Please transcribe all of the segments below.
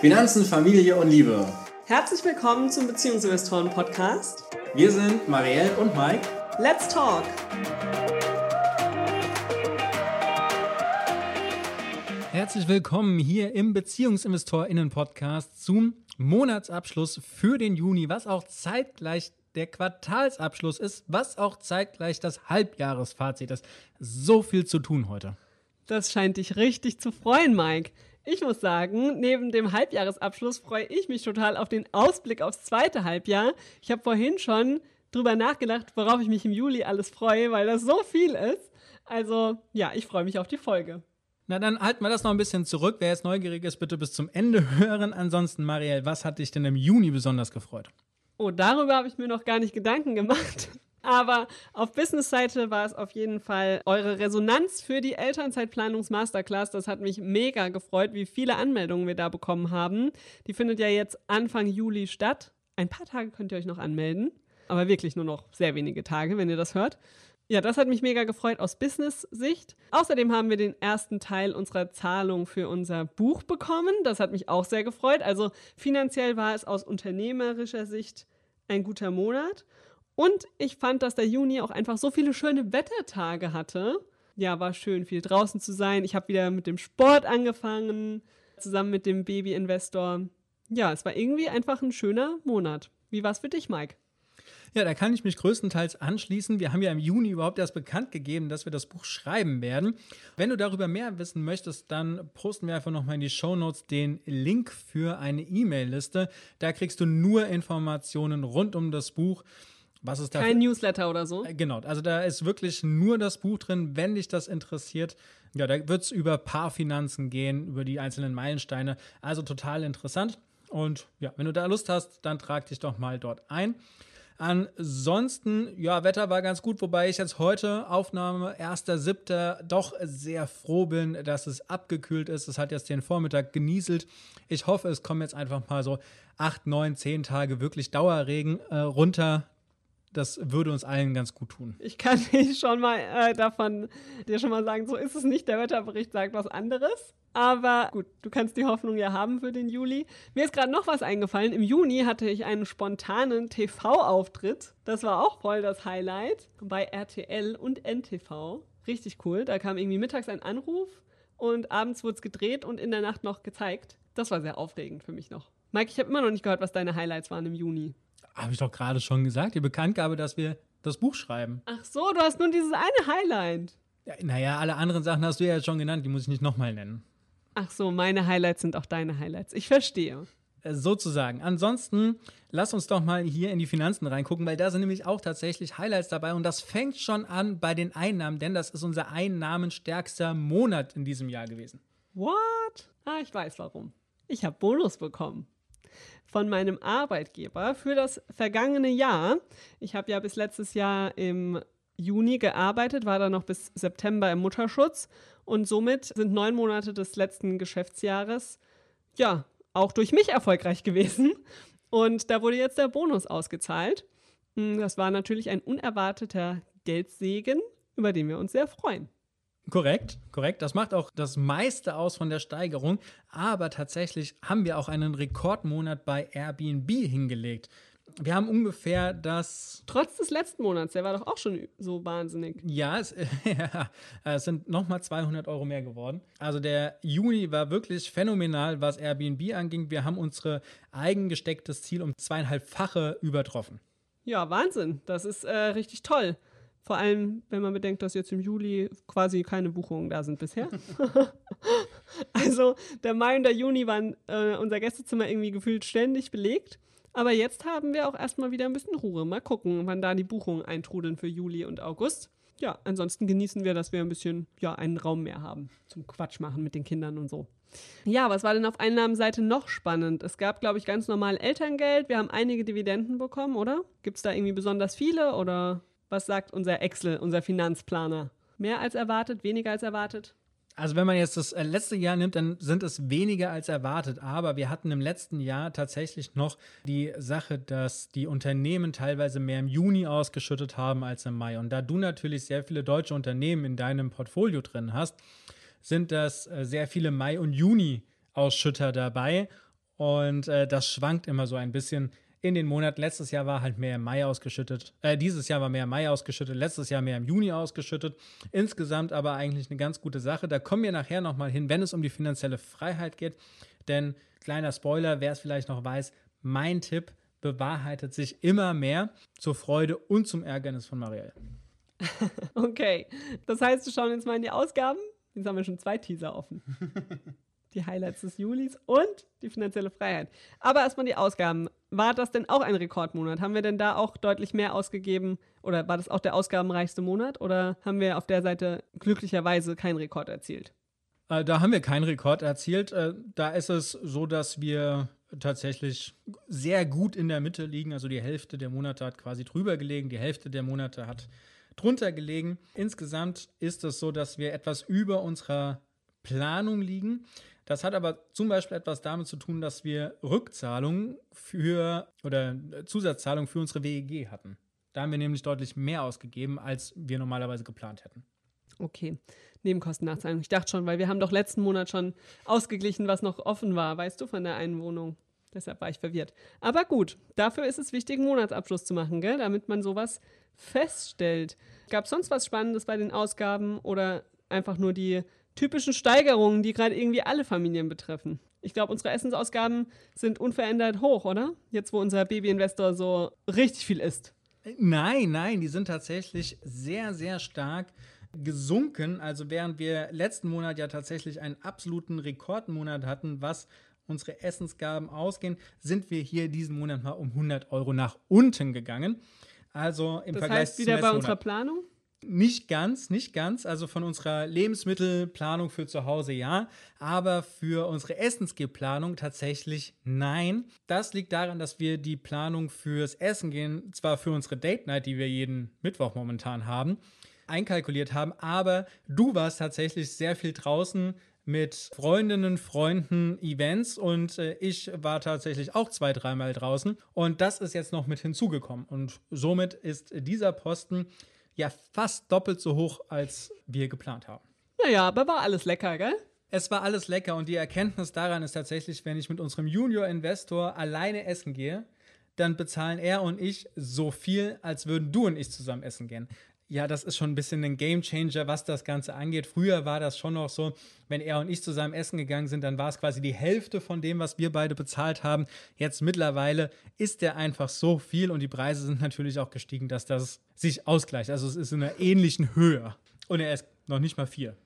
Finanzen, Familie und Liebe. Herzlich willkommen zum Beziehungsinvestoren-Podcast. Wir sind Marielle und Mike. Let's talk! Herzlich willkommen hier im BeziehungsinvestorInnen-Podcast zum Monatsabschluss für den Juni, was auch zeitgleich der Quartalsabschluss ist, was auch zeitgleich das Halbjahresfazit ist. So viel zu tun heute. Das scheint dich richtig zu freuen, Mike. Ich muss sagen, neben dem Halbjahresabschluss freue ich mich total auf den Ausblick aufs zweite Halbjahr. Ich habe vorhin schon drüber nachgedacht, worauf ich mich im Juli alles freue, weil das so viel ist. Also ja, ich freue mich auf die Folge. Na, dann halten wir das noch ein bisschen zurück. Wer jetzt neugierig ist, bitte bis zum Ende hören. Ansonsten, Marielle, was hat dich denn im Juni besonders gefreut? Oh, darüber habe ich mir noch gar nicht Gedanken gemacht. Aber auf Business-Seite war es auf jeden Fall eure Resonanz für die Elternzeitplanungs-Masterclass. Das hat mich mega gefreut, wie viele Anmeldungen wir da bekommen haben. Die findet ja jetzt Anfang Juli statt. Ein paar Tage könnt ihr euch noch anmelden, aber wirklich nur noch sehr wenige Tage, wenn ihr das hört. Ja, das hat mich mega gefreut aus Business-Sicht. Außerdem haben wir den ersten Teil unserer Zahlung für unser Buch bekommen. Das hat mich auch sehr gefreut. Also finanziell war es aus unternehmerischer Sicht ein guter Monat. Und ich fand, dass der Juni auch einfach so viele schöne Wettertage hatte. Ja, war schön, viel draußen zu sein. Ich habe wieder mit dem Sport angefangen, zusammen mit dem Baby-Investor. Ja, es war irgendwie einfach ein schöner Monat. Wie war es für dich, Mike? Ja, da kann ich mich größtenteils anschließen. Wir haben ja im Juni überhaupt erst bekannt gegeben, dass wir das Buch schreiben werden. Wenn du darüber mehr wissen möchtest, dann posten wir einfach nochmal in die Show Notes den Link für eine E-Mail-Liste. Da kriegst du nur Informationen rund um das Buch. Was ist da? Kein Newsletter oder so? Äh, genau, also da ist wirklich nur das Buch drin, wenn dich das interessiert. Ja, da wird es über Paarfinanzen gehen, über die einzelnen Meilensteine. Also total interessant. Und ja, wenn du da Lust hast, dann trag dich doch mal dort ein. Ansonsten, ja, Wetter war ganz gut, wobei ich jetzt heute, Aufnahme 1.7., doch sehr froh bin, dass es abgekühlt ist. Es hat jetzt den Vormittag genieselt. Ich hoffe, es kommen jetzt einfach mal so 8, 9, 10 Tage wirklich Dauerregen äh, runter das würde uns allen ganz gut tun. Ich kann dich schon mal äh, davon dir schon mal sagen, so ist es nicht. Der Wetterbericht sagt was anderes. Aber gut, du kannst die Hoffnung ja haben für den Juli. Mir ist gerade noch was eingefallen. Im Juni hatte ich einen spontanen TV-Auftritt. Das war auch voll das Highlight bei RTL und NTV. Richtig cool. Da kam irgendwie mittags ein Anruf und abends wurde es gedreht und in der Nacht noch gezeigt. Das war sehr aufregend für mich noch. Mike, ich habe immer noch nicht gehört, was deine Highlights waren im Juni. Habe ich doch gerade schon gesagt, die Bekanntgabe, dass wir das Buch schreiben. Ach so, du hast nur dieses eine Highlight. Ja, naja, alle anderen Sachen hast du ja schon genannt, die muss ich nicht nochmal nennen. Ach so, meine Highlights sind auch deine Highlights. Ich verstehe. Äh, sozusagen. Ansonsten lass uns doch mal hier in die Finanzen reingucken, weil da sind nämlich auch tatsächlich Highlights dabei und das fängt schon an bei den Einnahmen, denn das ist unser einnahmenstärkster Monat in diesem Jahr gewesen. What? Ah, ich weiß warum. Ich habe Bonus bekommen von meinem Arbeitgeber für das vergangene Jahr. Ich habe ja bis letztes Jahr im Juni gearbeitet, war dann noch bis September im Mutterschutz und somit sind neun Monate des letzten Geschäftsjahres ja auch durch mich erfolgreich gewesen. Und da wurde jetzt der Bonus ausgezahlt. Hm, das war natürlich ein unerwarteter Geldsegen, über den wir uns sehr freuen. Korrekt, korrekt. Das macht auch das meiste aus von der Steigerung. Aber tatsächlich haben wir auch einen Rekordmonat bei Airbnb hingelegt. Wir haben ungefähr das. Trotz des letzten Monats, der war doch auch schon so wahnsinnig. Ja, es, ja, es sind nochmal 200 Euro mehr geworden. Also der Juni war wirklich phänomenal, was Airbnb anging. Wir haben unsere eigen gestecktes Ziel um zweieinhalbfache übertroffen. Ja, Wahnsinn. Das ist äh, richtig toll. Vor allem, wenn man bedenkt, dass jetzt im Juli quasi keine Buchungen da sind bisher. also der Mai und der Juni waren äh, unser Gästezimmer irgendwie gefühlt ständig belegt. Aber jetzt haben wir auch erstmal wieder ein bisschen Ruhe. Mal gucken, wann da die Buchungen eintrudeln für Juli und August. Ja, ansonsten genießen wir, dass wir ein bisschen, ja, einen Raum mehr haben zum Quatsch machen mit den Kindern und so. Ja, was war denn auf Einnahmenseite noch spannend? Es gab, glaube ich, ganz normal Elterngeld. Wir haben einige Dividenden bekommen, oder? Gibt es da irgendwie besonders viele oder was sagt unser Excel, unser Finanzplaner? Mehr als erwartet, weniger als erwartet? Also wenn man jetzt das äh, letzte Jahr nimmt, dann sind es weniger als erwartet. Aber wir hatten im letzten Jahr tatsächlich noch die Sache, dass die Unternehmen teilweise mehr im Juni ausgeschüttet haben als im Mai. Und da du natürlich sehr viele deutsche Unternehmen in deinem Portfolio drin hast, sind das äh, sehr viele Mai- und Juni-Ausschütter dabei. Und äh, das schwankt immer so ein bisschen in den Monaten. Letztes Jahr war halt mehr im Mai ausgeschüttet. Äh, dieses Jahr war mehr im Mai ausgeschüttet, letztes Jahr mehr im Juni ausgeschüttet. Insgesamt aber eigentlich eine ganz gute Sache. Da kommen wir nachher nochmal hin, wenn es um die finanzielle Freiheit geht. Denn kleiner Spoiler, wer es vielleicht noch weiß, mein Tipp bewahrheitet sich immer mehr zur Freude und zum Ärgernis von Marielle. okay, das heißt, wir schauen jetzt mal in die Ausgaben. Jetzt haben wir schon zwei Teaser offen. die Highlights des Julis und die finanzielle Freiheit. Aber erstmal die Ausgaben. War das denn auch ein Rekordmonat? Haben wir denn da auch deutlich mehr ausgegeben? Oder war das auch der ausgabenreichste Monat? Oder haben wir auf der Seite glücklicherweise keinen Rekord erzielt? Äh, da haben wir keinen Rekord erzielt. Äh, da ist es so, dass wir tatsächlich sehr gut in der Mitte liegen. Also die Hälfte der Monate hat quasi drüber gelegen, die Hälfte der Monate hat drunter gelegen. Insgesamt ist es so, dass wir etwas über unserer Planung liegen. Das hat aber zum Beispiel etwas damit zu tun, dass wir Rückzahlungen für oder Zusatzzahlungen für unsere WEG hatten. Da haben wir nämlich deutlich mehr ausgegeben, als wir normalerweise geplant hätten. Okay, Nebenkostennachzahlung. Ich dachte schon, weil wir haben doch letzten Monat schon ausgeglichen, was noch offen war, weißt du, von der einen Wohnung. Deshalb war ich verwirrt. Aber gut, dafür ist es wichtig, einen Monatsabschluss zu machen, gell? damit man sowas feststellt. Gab es sonst was Spannendes bei den Ausgaben oder einfach nur die typischen Steigerungen, die gerade irgendwie alle Familien betreffen? Ich glaube, unsere Essensausgaben sind unverändert hoch, oder? Jetzt, wo unser Babyinvestor so richtig viel isst. Nein, nein, die sind tatsächlich sehr, sehr stark gesunken. Also während wir letzten Monat ja tatsächlich einen absoluten Rekordmonat hatten, was unsere Essensgaben ausgehen, sind wir hier diesen Monat mal um 100 Euro nach unten gegangen. Also im das Vergleich heißt wieder bei unserer Planung? Nicht ganz, nicht ganz. Also von unserer Lebensmittelplanung für zu Hause ja, aber für unsere Essensgehplanung tatsächlich nein. Das liegt daran, dass wir die Planung fürs Essen gehen, zwar für unsere Date Night, die wir jeden Mittwoch momentan haben, einkalkuliert haben, aber du warst tatsächlich sehr viel draußen mit Freundinnen, Freunden, Events und äh, ich war tatsächlich auch zwei, dreimal draußen und das ist jetzt noch mit hinzugekommen und somit ist dieser Posten ja fast doppelt so hoch, als wir geplant haben. Naja, aber war alles lecker, gell? Es war alles lecker und die Erkenntnis daran ist tatsächlich, wenn ich mit unserem Junior-Investor alleine essen gehe, dann bezahlen er und ich so viel, als würden du und ich zusammen essen gehen ja, das ist schon ein bisschen ein Gamechanger, was das Ganze angeht. Früher war das schon noch so, wenn er und ich zusammen essen gegangen sind, dann war es quasi die Hälfte von dem, was wir beide bezahlt haben. Jetzt mittlerweile ist der einfach so viel und die Preise sind natürlich auch gestiegen, dass das sich ausgleicht. Also es ist in einer ähnlichen Höhe. Und er ist noch nicht mal vier.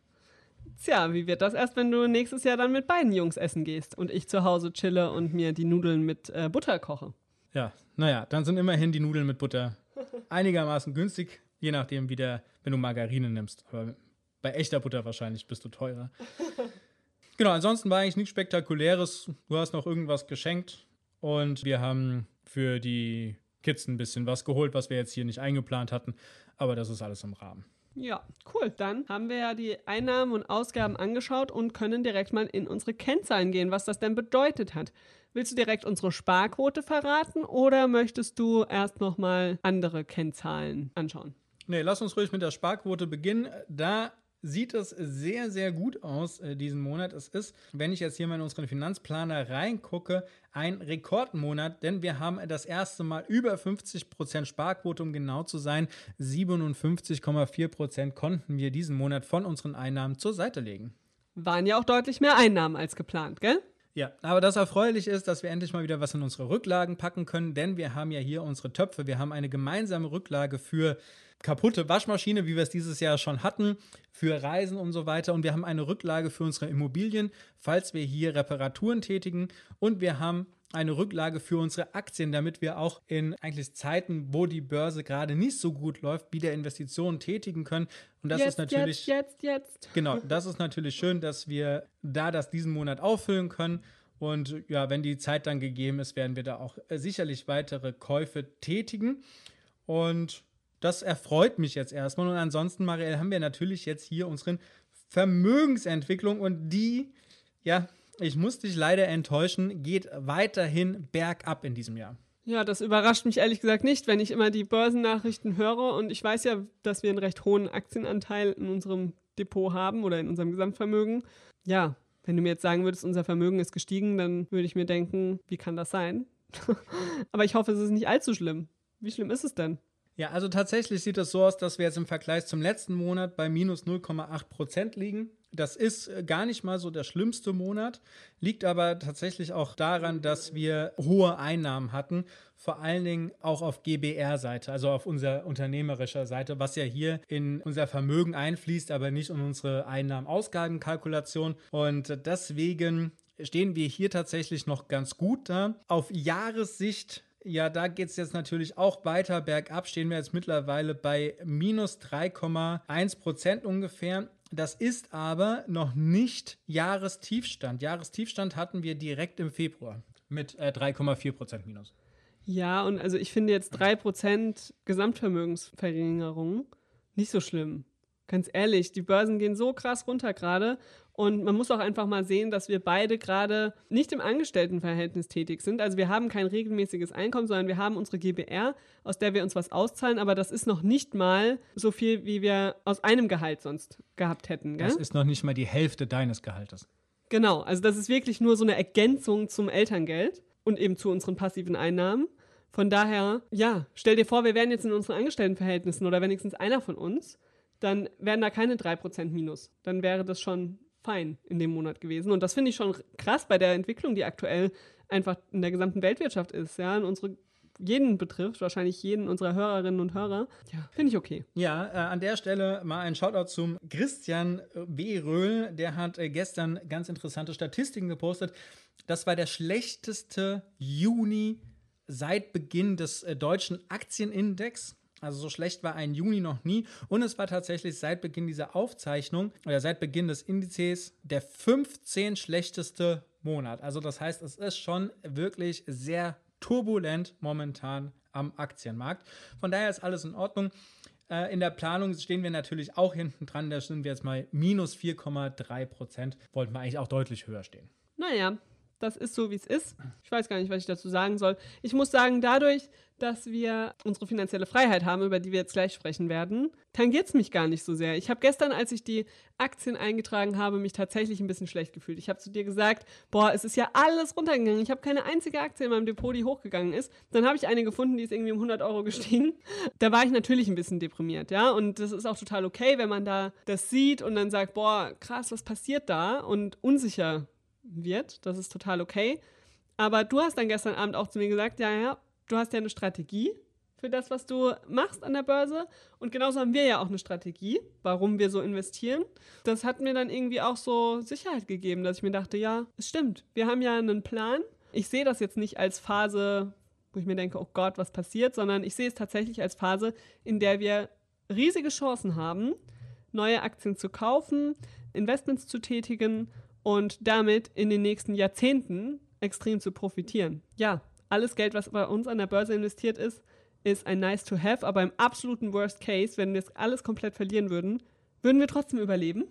Tja, wie wird das erst, wenn du nächstes Jahr dann mit beiden Jungs essen gehst und ich zu Hause chille und mir die Nudeln mit äh, Butter koche? Ja, naja, dann sind immerhin die Nudeln mit Butter einigermaßen günstig. Je nachdem, wie der, wenn du Margarine nimmst. Aber bei echter Butter wahrscheinlich bist du teurer. genau, ansonsten war eigentlich nichts Spektakuläres. Du hast noch irgendwas geschenkt und wir haben für die Kids ein bisschen was geholt, was wir jetzt hier nicht eingeplant hatten. Aber das ist alles im Rahmen. Ja, cool. Dann haben wir ja die Einnahmen und Ausgaben angeschaut und können direkt mal in unsere Kennzahlen gehen, was das denn bedeutet hat. Willst du direkt unsere Sparquote verraten oder möchtest du erst noch mal andere Kennzahlen anschauen? Nee, lass uns ruhig mit der Sparquote beginnen. Da sieht es sehr, sehr gut aus äh, diesen Monat. Es ist, wenn ich jetzt hier mal in unseren Finanzplaner reingucke, ein Rekordmonat, denn wir haben das erste Mal über 50% Sparquote, um genau zu sein. 57,4% konnten wir diesen Monat von unseren Einnahmen zur Seite legen. Waren ja auch deutlich mehr Einnahmen als geplant, gell? Ja, aber das erfreulich ist, dass wir endlich mal wieder was in unsere Rücklagen packen können, denn wir haben ja hier unsere Töpfe. Wir haben eine gemeinsame Rücklage für kaputte Waschmaschine, wie wir es dieses Jahr schon hatten, für Reisen und so weiter. Und wir haben eine Rücklage für unsere Immobilien, falls wir hier Reparaturen tätigen. Und wir haben eine Rücklage für unsere Aktien, damit wir auch in eigentlich Zeiten, wo die Börse gerade nicht so gut läuft, wieder Investitionen tätigen können. Und das jetzt, ist natürlich jetzt, jetzt, jetzt. Genau, das ist natürlich schön, dass wir da das diesen Monat auffüllen können. Und ja, wenn die Zeit dann gegeben ist, werden wir da auch sicherlich weitere Käufe tätigen. Und das erfreut mich jetzt erstmal. Und ansonsten, Marielle, haben wir natürlich jetzt hier unseren Vermögensentwicklung und die, ja, ich muss dich leider enttäuschen, geht weiterhin bergab in diesem Jahr. Ja, das überrascht mich ehrlich gesagt nicht, wenn ich immer die Börsennachrichten höre. Und ich weiß ja, dass wir einen recht hohen Aktienanteil in unserem Depot haben oder in unserem Gesamtvermögen. Ja, Wenn du mir jetzt sagen würdest, unser Vermögen ist gestiegen, dann würde ich mir denken, wie kann das sein? Aber ich hoffe, es ist nicht allzu schlimm. Wie schlimm ist es denn? Ja, also tatsächlich sieht es so aus, dass wir jetzt im Vergleich zum letzten Monat bei minus 0,8 Prozent liegen. Das ist äh, gar nicht mal so der schlimmste Monat, liegt aber tatsächlich auch daran, dass wir hohe Einnahmen hatten, vor allen Dingen auch auf GBR-Seite, also auf unserer unternehmerischer Seite, was ja hier in unser Vermögen einfließt, aber nicht in unsere Einnahmen-Ausgaben-Kalkulation. Und deswegen stehen wir hier tatsächlich noch ganz gut da. Auf Jahressicht ja, da geht es jetzt natürlich auch weiter bergab. Stehen wir jetzt mittlerweile bei minus 3,1 Prozent ungefähr. Das ist aber noch nicht Jahrestiefstand. Jahrestiefstand hatten wir direkt im Februar mit äh, 3,4 Prozent minus. Ja, und also ich finde jetzt 3% Gesamtvermögensverringerung nicht so schlimm. Ganz ehrlich, die Börsen gehen so krass runter gerade und man muss auch einfach mal sehen, dass wir beide gerade nicht im Angestelltenverhältnis tätig sind. Also wir haben kein regelmäßiges Einkommen, sondern wir haben unsere GBR, aus der wir uns was auszahlen. Aber das ist noch nicht mal so viel, wie wir aus einem Gehalt sonst gehabt hätten. Gell? Das ist noch nicht mal die Hälfte deines Gehaltes. Genau, also das ist wirklich nur so eine Ergänzung zum Elterngeld und eben zu unseren passiven Einnahmen. Von daher, ja, stell dir vor, wir wären jetzt in unseren Angestelltenverhältnissen oder wenigstens einer von uns, dann wären da keine 3% Minus. Dann wäre das schon fein in dem Monat gewesen. Und das finde ich schon krass bei der Entwicklung, die aktuell einfach in der gesamten Weltwirtschaft ist. Ja, und unsere jeden betrifft, wahrscheinlich jeden unserer Hörerinnen und Hörer. Ja, finde ich okay. Ja, äh, an der Stelle mal ein Shoutout zum Christian W. Röhl. Der hat äh, gestern ganz interessante Statistiken gepostet. Das war der schlechteste Juni seit Beginn des äh, deutschen Aktienindex. Also so schlecht war ein Juni noch nie. Und es war tatsächlich seit Beginn dieser Aufzeichnung oder seit Beginn des Indizes der 15 schlechteste Monat. Also das heißt, es ist schon wirklich sehr turbulent momentan am Aktienmarkt. Von daher ist alles in Ordnung. Äh, in der Planung stehen wir natürlich auch hinten dran. Da sind wir jetzt mal minus 4,3 Prozent. Wollten wir eigentlich auch deutlich höher stehen. Naja, das ist so, wie es ist. Ich weiß gar nicht, was ich dazu sagen soll. Ich muss sagen, dadurch, dass wir unsere finanzielle Freiheit haben, über die wir jetzt gleich sprechen werden, tangiert es mich gar nicht so sehr. Ich habe gestern, als ich die Aktien eingetragen habe, mich tatsächlich ein bisschen schlecht gefühlt. Ich habe zu dir gesagt, boah, es ist ja alles runtergegangen. Ich habe keine einzige Aktie in meinem Depot, die hochgegangen ist. Dann habe ich eine gefunden, die ist irgendwie um 100 Euro gestiegen. Da war ich natürlich ein bisschen deprimiert, ja. Und das ist auch total okay, wenn man da das sieht und dann sagt, boah, krass, was passiert da? Und unsicher wird. Das ist total okay. Aber du hast dann gestern Abend auch zu mir gesagt, ja, ja, du hast ja eine Strategie für das, was du machst an der Börse. Und genauso haben wir ja auch eine Strategie, warum wir so investieren. Das hat mir dann irgendwie auch so Sicherheit gegeben, dass ich mir dachte, ja, es stimmt. Wir haben ja einen Plan. Ich sehe das jetzt nicht als Phase, wo ich mir denke, oh Gott, was passiert, sondern ich sehe es tatsächlich als Phase, in der wir riesige Chancen haben, neue Aktien zu kaufen, Investments zu tätigen und damit in den nächsten Jahrzehnten extrem zu profitieren. Ja, alles Geld, was bei uns an der Börse investiert ist, ist ein nice to have, aber im absoluten Worst Case, wenn wir es alles komplett verlieren würden, würden wir trotzdem überleben.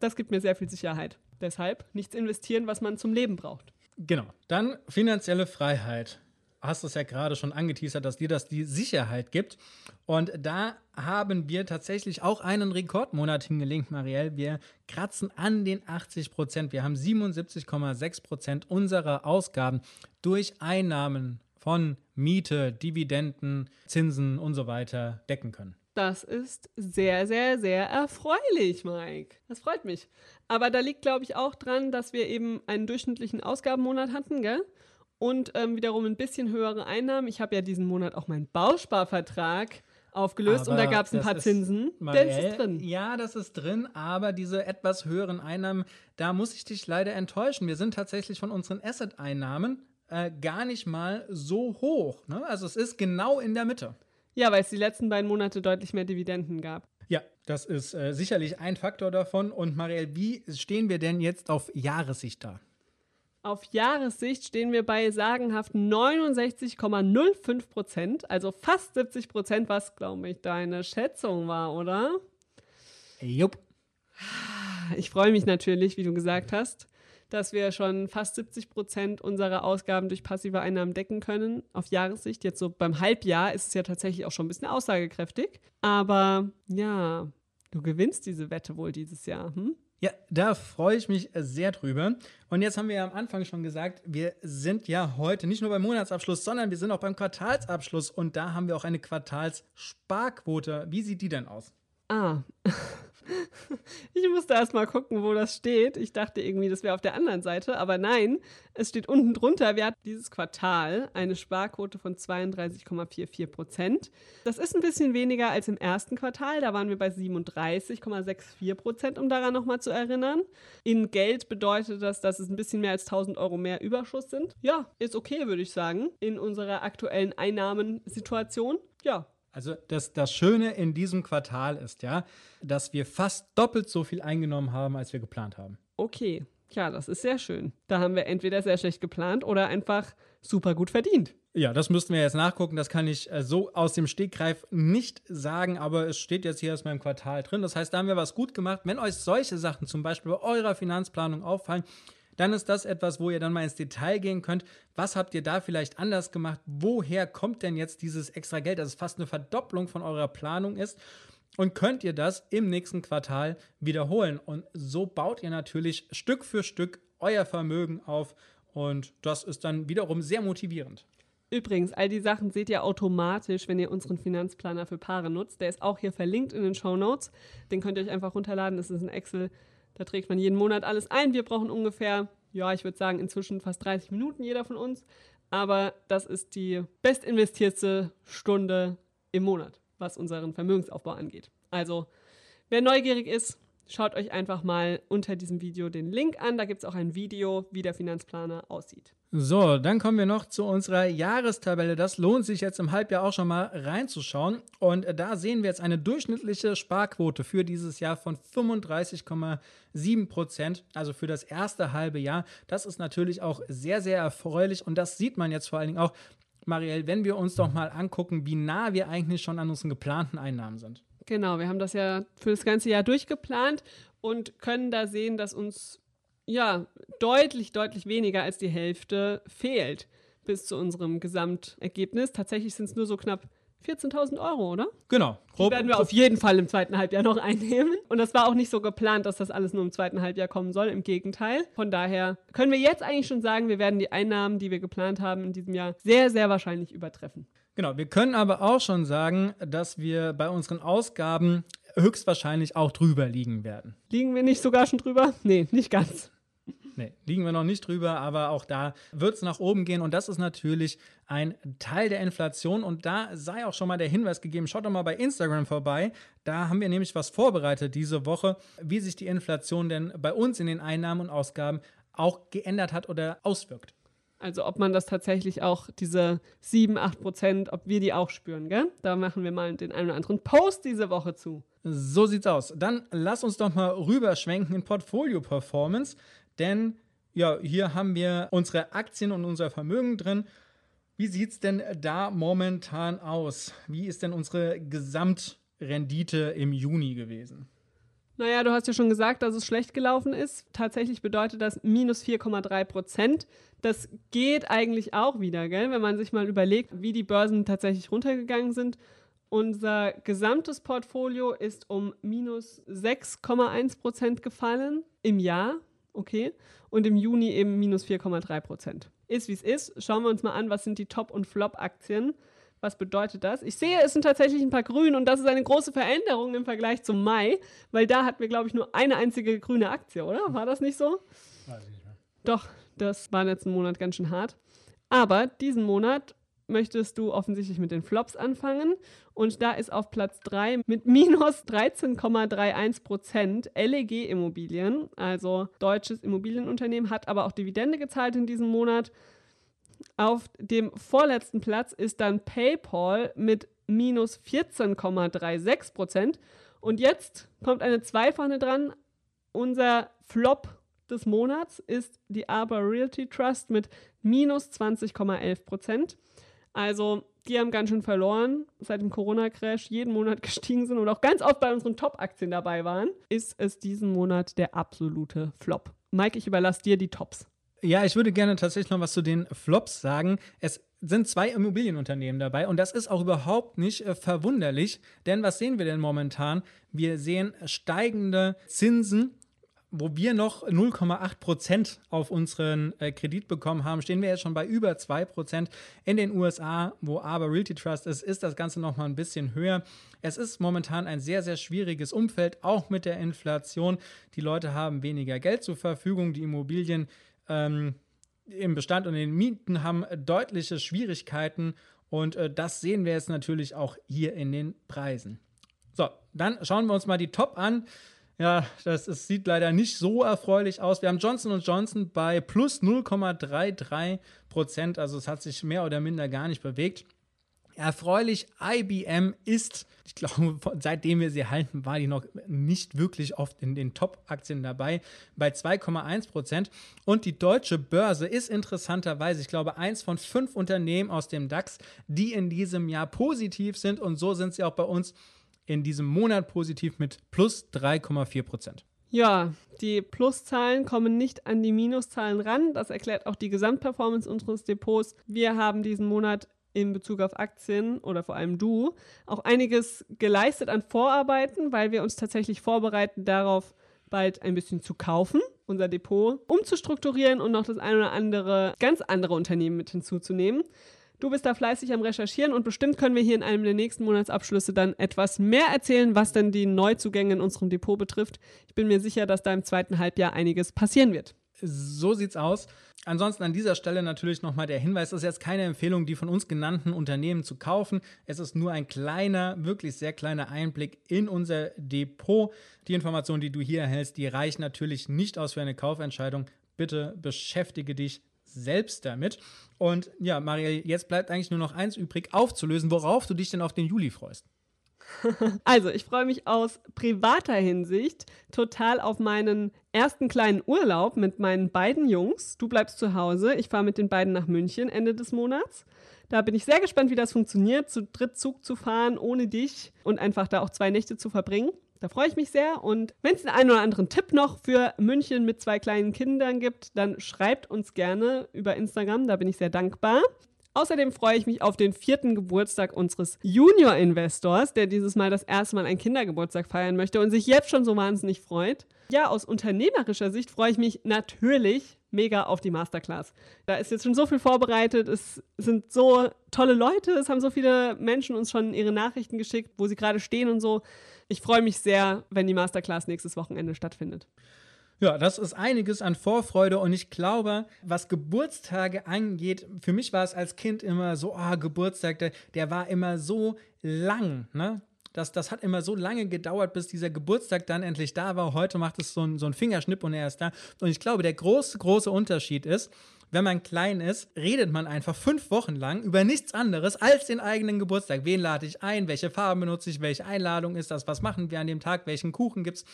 Das gibt mir sehr viel Sicherheit. Deshalb nichts investieren, was man zum Leben braucht. Genau. Dann finanzielle Freiheit hast es ja gerade schon angeteasert, dass dir das die Sicherheit gibt. Und da haben wir tatsächlich auch einen Rekordmonat hingelegt, Marielle. Wir kratzen an den 80 Prozent. Wir haben 77,6 Prozent unserer Ausgaben durch Einnahmen von Miete, Dividenden, Zinsen und so weiter decken können. Das ist sehr, sehr, sehr erfreulich, Mike. Das freut mich. Aber da liegt, glaube ich, auch dran, dass wir eben einen durchschnittlichen Ausgabenmonat hatten, gell? Und ähm, wiederum ein bisschen höhere Einnahmen. Ich habe ja diesen Monat auch meinen Bausparvertrag aufgelöst aber und da gab es ein paar Zinsen. Marielle, der ist drin. Ja, das ist drin, aber diese etwas höheren Einnahmen, da muss ich dich leider enttäuschen. Wir sind tatsächlich von unseren Asset-Einnahmen äh, gar nicht mal so hoch. Ne? Also es ist genau in der Mitte. Ja, weil es die letzten beiden Monate deutlich mehr Dividenden gab. Ja, das ist äh, sicherlich ein Faktor davon. Und Marielle, wie stehen wir denn jetzt auf Jahressicht da? Auf Jahressicht stehen wir bei sagenhaft 69,05 Prozent, also fast 70 Prozent, was, glaube ich, deine Schätzung war, oder? Jupp. Ich freue mich natürlich, wie du gesagt hast, dass wir schon fast 70 Prozent unserer Ausgaben durch passive Einnahmen decken können. Auf Jahressicht, jetzt so beim Halbjahr, ist es ja tatsächlich auch schon ein bisschen aussagekräftig. Aber ja, du gewinnst diese Wette wohl dieses Jahr, hm? Ja, da freue ich mich sehr drüber. Und jetzt haben wir ja am Anfang schon gesagt, wir sind ja heute nicht nur beim Monatsabschluss, sondern wir sind auch beim Quartalsabschluss und da haben wir auch eine Quartalssparquote. Wie sieht die denn aus? Ah, ich musste erst mal gucken, wo das steht. Ich dachte irgendwie, das wäre auf der anderen Seite, aber nein, es steht unten drunter. Wir hatten dieses Quartal eine Sparquote von 32,44 Prozent. Das ist ein bisschen weniger als im ersten Quartal. Da waren wir bei 37,64 Prozent, um daran nochmal zu erinnern. In Geld bedeutet das, dass es ein bisschen mehr als 1000 Euro mehr Überschuss sind. Ja, ist okay, würde ich sagen, in unserer aktuellen Einnahmensituation. Ja, also das, das Schöne in diesem Quartal ist ja, dass wir fast doppelt so viel eingenommen haben, als wir geplant haben. Okay, ja, das ist sehr schön. Da haben wir entweder sehr schlecht geplant oder einfach super gut verdient. Ja, das müssten wir jetzt nachgucken. Das kann ich äh, so aus dem Stegreif nicht sagen, aber es steht jetzt hier erstmal im Quartal drin. Das heißt, da haben wir was gut gemacht. Wenn euch solche Sachen zum Beispiel bei eurer Finanzplanung auffallen, dann ist das etwas, wo ihr dann mal ins Detail gehen könnt. Was habt ihr da vielleicht anders gemacht? Woher kommt denn jetzt dieses extra Geld, das fast eine Verdopplung von eurer Planung ist? Und könnt ihr das im nächsten Quartal wiederholen? Und so baut ihr natürlich Stück für Stück euer Vermögen auf. Und das ist dann wiederum sehr motivierend. Übrigens, all die Sachen seht ihr automatisch, wenn ihr unseren Finanzplaner für Paare nutzt. Der ist auch hier verlinkt in den Show Notes. Den könnt ihr euch einfach runterladen. Das ist ein Excel da trägt man jeden Monat alles ein. Wir brauchen ungefähr, ja, ich würde sagen, inzwischen fast 30 Minuten jeder von uns. Aber das ist die bestinvestierteste Stunde im Monat, was unseren Vermögensaufbau angeht. Also, wer neugierig ist, schaut euch einfach mal unter diesem Video den Link an. Da gibt es auch ein Video, wie der Finanzplaner aussieht. So, dann kommen wir noch zu unserer Jahrestabelle. Das lohnt sich jetzt im Halbjahr auch schon mal reinzuschauen. Und da sehen wir jetzt eine durchschnittliche Sparquote für dieses Jahr von 35,7 Prozent, also für das erste halbe Jahr. Das ist natürlich auch sehr, sehr erfreulich. Und das sieht man jetzt vor allen Dingen auch, Marielle, wenn wir uns doch mal angucken, wie nah wir eigentlich schon an unseren geplanten Einnahmen sind. Genau, wir haben das ja für das ganze Jahr durchgeplant und können da sehen, dass uns ja, deutlich, deutlich weniger als die Hälfte fehlt bis zu unserem Gesamtergebnis. Tatsächlich sind es nur so knapp 14.000 Euro, oder? Genau. Grob, die werden wir auf jeden Fall im zweiten Halbjahr noch einnehmen. Und das war auch nicht so geplant, dass das alles nur im zweiten Halbjahr kommen soll. Im Gegenteil. Von daher können wir jetzt eigentlich schon sagen, wir werden die Einnahmen, die wir geplant haben in diesem Jahr, sehr, sehr wahrscheinlich übertreffen. Genau. Wir können aber auch schon sagen, dass wir bei unseren Ausgaben höchstwahrscheinlich auch drüber liegen werden. Liegen wir nicht sogar schon drüber? Nee, nicht ganz. Nee, liegen wir noch nicht drüber, aber auch da wird es nach oben gehen und das ist natürlich ein Teil der Inflation und da sei auch schon mal der Hinweis gegeben, schaut doch mal bei Instagram vorbei, da haben wir nämlich was vorbereitet diese Woche, wie sich die Inflation denn bei uns in den Einnahmen und Ausgaben auch geändert hat oder auswirkt. Also ob man das tatsächlich auch, diese 7, 8 Prozent, ob wir die auch spüren, gell? Da machen wir mal den einen oder anderen Post diese Woche zu. So sieht's aus. Dann lass uns doch mal rüberschwenken in Portfolio Performance. Denn ja, hier haben wir unsere Aktien und unser Vermögen drin. Wie sieht es denn da momentan aus? Wie ist denn unsere Gesamtrendite im Juni gewesen? Naja, du hast ja schon gesagt, dass es schlecht gelaufen ist. Tatsächlich bedeutet das minus 4,3 Prozent. Das geht eigentlich auch wieder, gell? wenn man sich mal überlegt, wie die Börsen tatsächlich runtergegangen sind. Unser gesamtes Portfolio ist um minus 6,1 Prozent gefallen im Jahr okay. Und im Juni eben minus 4,3 Prozent. Ist wie es ist. Schauen wir uns mal an, was sind die Top- und Flop-Aktien. Was bedeutet das? Ich sehe, es sind tatsächlich ein paar grün und das ist eine große Veränderung im Vergleich zum Mai, weil da hatten wir, glaube ich, nur eine einzige grüne Aktie, oder? War das nicht so? Weiß ich nicht mehr. Doch, das war letzten Monat ganz schön hart. Aber diesen Monat möchtest du offensichtlich mit den Flops anfangen. Und da ist auf Platz 3 mit minus 13,31 Prozent LEG Immobilien, also deutsches Immobilienunternehmen, hat aber auch Dividende gezahlt in diesem Monat. Auf dem vorletzten Platz ist dann PayPal mit minus 14,36 Prozent. Und jetzt kommt eine 2 vorne dran. Unser Flop des Monats ist die Arbor Realty Trust mit minus 20,11 Prozent. Also die haben ganz schön verloren seit dem Corona-Crash, jeden Monat gestiegen sind und auch ganz oft bei unseren Top-Aktien dabei waren, ist es diesen Monat der absolute Flop. Mike, ich überlasse dir die Tops. Ja, ich würde gerne tatsächlich noch was zu den Flops sagen. Es sind zwei Immobilienunternehmen dabei und das ist auch überhaupt nicht äh, verwunderlich, denn was sehen wir denn momentan? Wir sehen steigende Zinsen wo wir noch 0,8 Prozent auf unseren äh, Kredit bekommen haben, stehen wir jetzt schon bei über 2 Prozent. In den USA, wo aber Realty Trust ist, ist das Ganze noch mal ein bisschen höher. Es ist momentan ein sehr, sehr schwieriges Umfeld, auch mit der Inflation. Die Leute haben weniger Geld zur Verfügung, die Immobilien ähm, im Bestand und in den Mieten haben deutliche Schwierigkeiten und äh, das sehen wir jetzt natürlich auch hier in den Preisen. So, dann schauen wir uns mal die Top an. Ja, das ist, sieht leider nicht so erfreulich aus. Wir haben Johnson Johnson bei plus 0,33 Prozent, also es hat sich mehr oder minder gar nicht bewegt. Erfreulich, IBM ist, ich glaube, seitdem wir sie halten, war die noch nicht wirklich oft in den Top-Aktien dabei, bei 2,1 Prozent. Und die deutsche Börse ist interessanterweise, ich glaube, eins von fünf Unternehmen aus dem DAX, die in diesem Jahr positiv sind. Und so sind sie auch bei uns in diesem Monat positiv mit plus 3,4 Prozent. Ja, die Pluszahlen kommen nicht an die Minuszahlen ran. Das erklärt auch die Gesamtperformance unseres Depots. Wir haben diesen Monat in Bezug auf Aktien oder vor allem du auch einiges geleistet an Vorarbeiten, weil wir uns tatsächlich vorbereiten darauf, bald ein bisschen zu kaufen, unser Depot umzustrukturieren und noch das ein oder andere ganz andere Unternehmen mit hinzuzunehmen. Du bist da fleißig am Recherchieren und bestimmt können wir hier in einem der nächsten Monatsabschlüsse dann etwas mehr erzählen, was denn die Neuzugänge in unserem Depot betrifft. Ich bin mir sicher, dass da im zweiten Halbjahr einiges passieren wird. So sieht's aus. Ansonsten an dieser Stelle natürlich nochmal der Hinweis, es ist jetzt keine Empfehlung, die von uns genannten Unternehmen zu kaufen. Es ist nur ein kleiner, wirklich sehr kleiner Einblick in unser Depot. Die Informationen, die du hier erhältst, die reichen natürlich nicht aus für eine Kaufentscheidung. Bitte beschäftige dich selbst damit. Und ja, Marielle, jetzt bleibt eigentlich nur noch eins übrig, aufzulösen, worauf du dich denn auf den Juli freust. Also, ich freue mich aus privater Hinsicht total auf meinen ersten kleinen Urlaub mit meinen beiden Jungs. Du bleibst zu Hause. Ich fahre mit den beiden nach München Ende des Monats. Da bin ich sehr gespannt, wie das funktioniert, zu dritt Zug zu fahren ohne dich und einfach da auch zwei Nächte zu verbringen. Da freue ich mich sehr. Und wenn es den einen oder anderen Tipp noch für München mit zwei kleinen Kindern gibt, dann schreibt uns gerne über Instagram. Da bin ich sehr dankbar. Außerdem freue ich mich auf den vierten Geburtstag unseres Junior-Investors, der dieses Mal das erste Mal einen Kindergeburtstag feiern möchte und sich jetzt schon so wahnsinnig freut. Ja, aus unternehmerischer Sicht freue ich mich natürlich mega auf die Masterclass. Da ist jetzt schon so viel vorbereitet, es sind so tolle Leute, es haben so viele Menschen uns schon ihre Nachrichten geschickt, wo sie gerade stehen und so. Ich freue mich sehr, wenn die Masterclass nächstes Wochenende stattfindet. Ja, das ist einiges an Vorfreude und ich glaube, was Geburtstage angeht, für mich war es als Kind immer so, oh, Geburtstag, der, der war immer so lang, ne? Das, das hat immer so lange gedauert, bis dieser Geburtstag dann endlich da war. Heute macht es so ein, so ein Fingerschnipp und er ist da. Und ich glaube, der große, große Unterschied ist, wenn man klein ist, redet man einfach fünf Wochen lang über nichts anderes als den eigenen Geburtstag. Wen lade ich ein? Welche Farben benutze ich? Welche Einladung ist das? Was machen wir an dem Tag? Welchen Kuchen gibt es?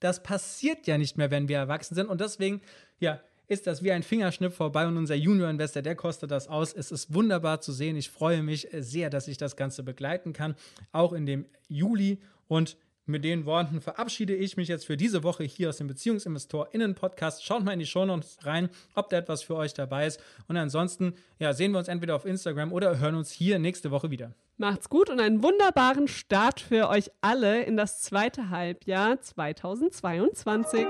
Das passiert ja nicht mehr, wenn wir erwachsen sind. Und deswegen, ja, ist das wie ein Fingerschnipp vorbei und unser Junior-Investor, der kostet das aus. Es ist wunderbar zu sehen. Ich freue mich sehr, dass ich das Ganze begleiten kann, auch in dem Juli. Und mit den Worten verabschiede ich mich jetzt für diese Woche hier aus dem BeziehungsinvestorInnen-Podcast. Schaut mal in die Shownotes rein, ob da etwas für euch dabei ist. Und ansonsten ja, sehen wir uns entweder auf Instagram oder hören uns hier nächste Woche wieder. Macht's gut und einen wunderbaren Start für euch alle in das zweite Halbjahr 2022.